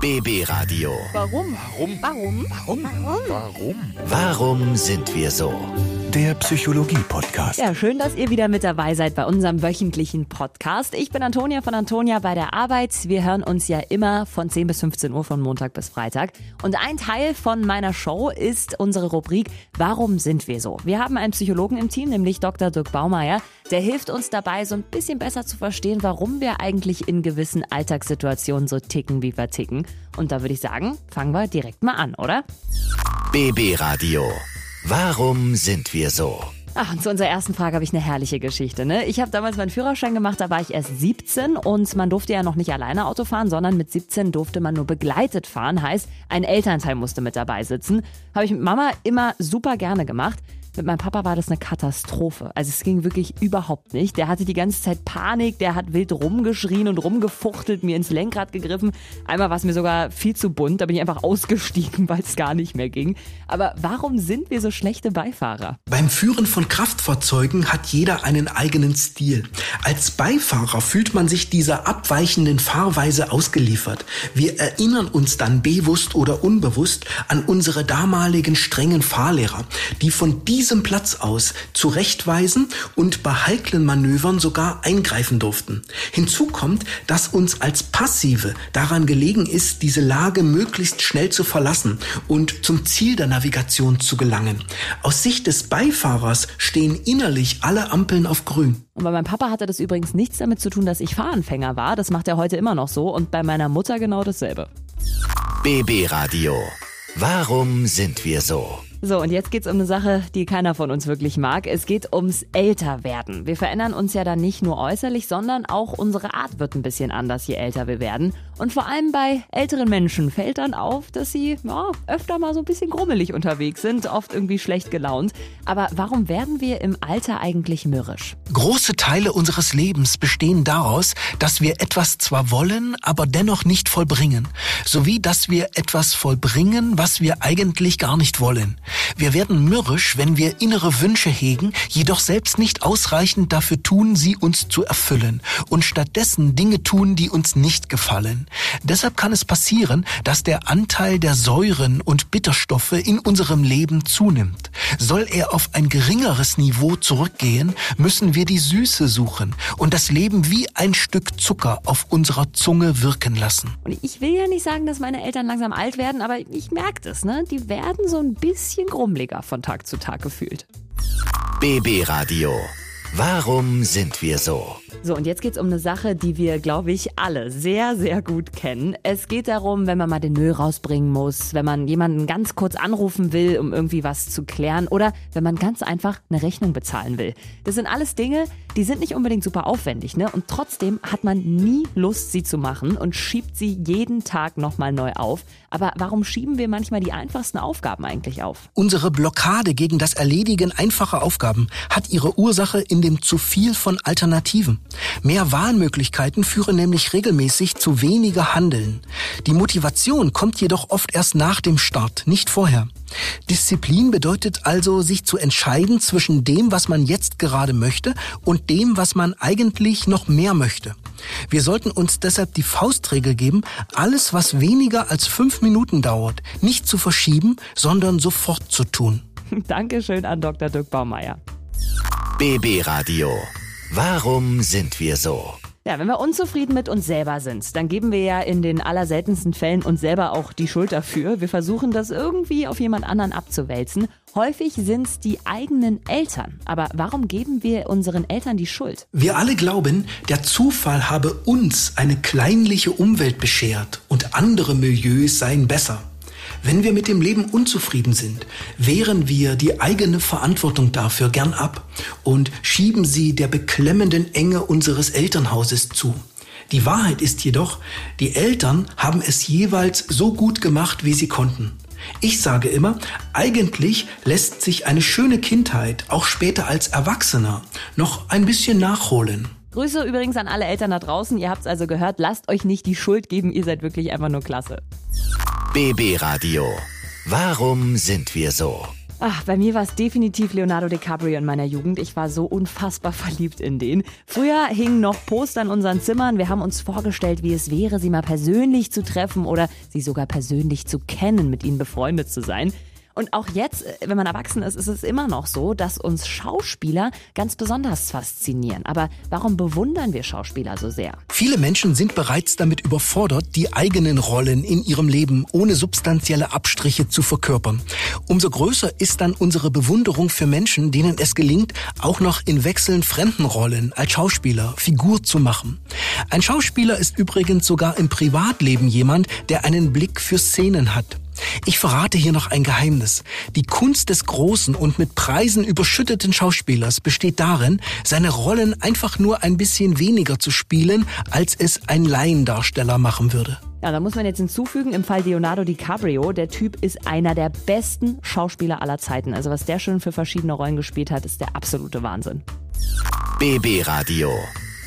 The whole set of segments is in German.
BB Radio. Warum? Warum? Warum? Warum? Warum? Warum sind wir so? Der Psychologie-Podcast. Ja, schön, dass ihr wieder mit dabei seid bei unserem wöchentlichen Podcast. Ich bin Antonia von Antonia bei der Arbeit. Wir hören uns ja immer von 10 bis 15 Uhr von Montag bis Freitag. Und ein Teil von meiner Show ist unsere Rubrik Warum sind wir so? Wir haben einen Psychologen im Team, nämlich Dr. Dirk Baumeier. Der hilft uns dabei, so ein bisschen besser zu verstehen, warum wir eigentlich in gewissen Alltagssituationen so ticken, wie wir ticken. Und da würde ich sagen, fangen wir direkt mal an, oder? BB Radio. Warum sind wir so? Ach, und zu unserer ersten Frage habe ich eine herrliche Geschichte. Ne? Ich habe damals meinen Führerschein gemacht, da war ich erst 17 und man durfte ja noch nicht alleine Auto fahren, sondern mit 17 durfte man nur begleitet fahren. Heißt, ein Elternteil musste mit dabei sitzen. Habe ich mit Mama immer super gerne gemacht. Mit meinem Papa war das eine Katastrophe. Also es ging wirklich überhaupt nicht. Der hatte die ganze Zeit Panik, der hat wild rumgeschrien und rumgefuchtelt, mir ins Lenkrad gegriffen. Einmal war es mir sogar viel zu bunt, da bin ich einfach ausgestiegen, weil es gar nicht mehr ging. Aber warum sind wir so schlechte Beifahrer? Beim Führen von Kraftfahrzeugen hat jeder einen eigenen Stil. Als Beifahrer fühlt man sich dieser abweichenden Fahrweise ausgeliefert. Wir erinnern uns dann bewusst oder unbewusst an unsere damaligen strengen Fahrlehrer, die von diesem Platz aus zurechtweisen und bei heiklen Manövern sogar eingreifen durften. Hinzu kommt, dass uns als Passive daran gelegen ist, diese Lage möglichst schnell zu verlassen und zum Ziel der Navigation zu gelangen. Aus Sicht des Beifahrers stehen innerlich alle Ampeln auf grün. Und bei meinem Papa hatte das übrigens nichts damit zu tun, dass ich Fahranfänger war. Das macht er heute immer noch so. Und bei meiner Mutter genau dasselbe. BB Radio. Warum sind wir so? So, und jetzt geht's um eine Sache, die keiner von uns wirklich mag. Es geht ums Älterwerden. Wir verändern uns ja dann nicht nur äußerlich, sondern auch unsere Art wird ein bisschen anders, je älter wir werden. Und vor allem bei älteren Menschen fällt dann auf, dass sie ja, öfter mal so ein bisschen grummelig unterwegs sind, oft irgendwie schlecht gelaunt. Aber warum werden wir im Alter eigentlich mürrisch? Große Teile unseres Lebens bestehen daraus, dass wir etwas zwar wollen, aber dennoch nicht vollbringen, sowie dass wir etwas vollbringen, was wir eigentlich gar nicht wollen. Wir werden mürrisch, wenn wir innere Wünsche hegen, jedoch selbst nicht ausreichend dafür tun, sie uns zu erfüllen und stattdessen Dinge tun, die uns nicht gefallen. Deshalb kann es passieren, dass der Anteil der Säuren und Bitterstoffe in unserem Leben zunimmt. Soll er auf ein geringeres Niveau zurückgehen, müssen wir die Süße suchen und das Leben wie ein Stück Zucker auf unserer Zunge wirken lassen. Und ich will ja nicht sagen, dass meine Eltern langsam alt werden, aber ich merke das, ne? Die werden so ein bisschen grummeliger von Tag zu Tag gefühlt. BB Radio. Warum sind wir so? So, und jetzt geht's um eine Sache, die wir, glaube ich, alle sehr, sehr gut kennen. Es geht darum, wenn man mal den Müll rausbringen muss, wenn man jemanden ganz kurz anrufen will, um irgendwie was zu klären oder wenn man ganz einfach eine Rechnung bezahlen will. Das sind alles Dinge, die sind nicht unbedingt super aufwendig, ne? Und trotzdem hat man nie Lust, sie zu machen und schiebt sie jeden Tag nochmal neu auf. Aber warum schieben wir manchmal die einfachsten Aufgaben eigentlich auf? Unsere Blockade gegen das Erledigen einfacher Aufgaben hat ihre Ursache in dem zu viel von Alternativen. Mehr Wahlmöglichkeiten führen nämlich regelmäßig zu weniger Handeln. Die Motivation kommt jedoch oft erst nach dem Start, nicht vorher. Disziplin bedeutet also, sich zu entscheiden zwischen dem, was man jetzt gerade möchte und dem, was man eigentlich noch mehr möchte. Wir sollten uns deshalb die Faustregel geben, alles, was weniger als fünf Minuten dauert, nicht zu verschieben, sondern sofort zu tun. Dankeschön an Dr. Dirk Baumeier. BB Radio. Warum sind wir so? Ja, wenn wir unzufrieden mit uns selber sind, dann geben wir ja in den allerseltensten Fällen uns selber auch die Schuld dafür. Wir versuchen das irgendwie auf jemand anderen abzuwälzen. Häufig sind es die eigenen Eltern. Aber warum geben wir unseren Eltern die Schuld? Wir alle glauben, der Zufall habe uns eine kleinliche Umwelt beschert und andere Milieus seien besser. Wenn wir mit dem Leben unzufrieden sind, wehren wir die eigene Verantwortung dafür gern ab und schieben sie der beklemmenden Enge unseres Elternhauses zu. Die Wahrheit ist jedoch, die Eltern haben es jeweils so gut gemacht, wie sie konnten. Ich sage immer, eigentlich lässt sich eine schöne Kindheit auch später als Erwachsener noch ein bisschen nachholen. Grüße übrigens an alle Eltern da draußen. Ihr habt es also gehört. Lasst euch nicht die Schuld geben. Ihr seid wirklich einfach nur klasse. BB Radio. Warum sind wir so? Ach, bei mir war es definitiv Leonardo DiCaprio in meiner Jugend. Ich war so unfassbar verliebt in den. Früher hingen noch Poster in unseren Zimmern. Wir haben uns vorgestellt, wie es wäre, sie mal persönlich zu treffen oder sie sogar persönlich zu kennen, mit ihnen befreundet zu sein. Und auch jetzt, äh, wenn man erwachsen ist, ist es immer noch so, dass uns Schauspieler ganz besonders faszinieren. Aber warum bewundern wir Schauspieler so sehr? Viele Menschen sind bereits damit überfordert, die eigenen Rollen in ihrem Leben ohne substanzielle Abstriche zu verkörpern. Umso größer ist dann unsere Bewunderung für Menschen, denen es gelingt, auch noch in wechselnd fremden Rollen als Schauspieler Figur zu machen. Ein Schauspieler ist übrigens sogar im Privatleben jemand, der einen Blick für Szenen hat. Ich verrate hier noch ein Geheimnis. Die Kunst des großen und mit Preisen überschütteten Schauspielers besteht darin, seine Rollen einfach nur ein bisschen weniger zu spielen, als es ein Laiendarsteller machen würde. Ja, da muss man jetzt hinzufügen, im Fall Leonardo DiCaprio, der Typ ist einer der besten Schauspieler aller Zeiten. Also was der schon für verschiedene Rollen gespielt hat, ist der absolute Wahnsinn. BB Radio.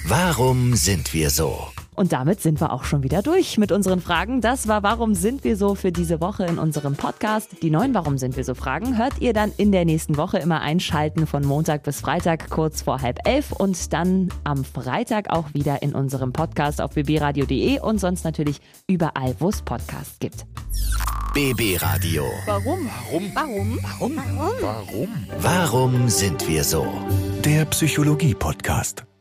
Warum sind wir so? Und damit sind wir auch schon wieder durch mit unseren Fragen. Das war Warum sind wir so für diese Woche in unserem Podcast. Die neuen Warum sind wir so Fragen hört ihr dann in der nächsten Woche immer einschalten von Montag bis Freitag kurz vor halb elf und dann am Freitag auch wieder in unserem Podcast auf bbradio.de und sonst natürlich überall, wo es Podcasts gibt. BB Radio. Warum? Warum? Warum? Warum? Warum? Warum sind wir so? Der Psychologie-Podcast.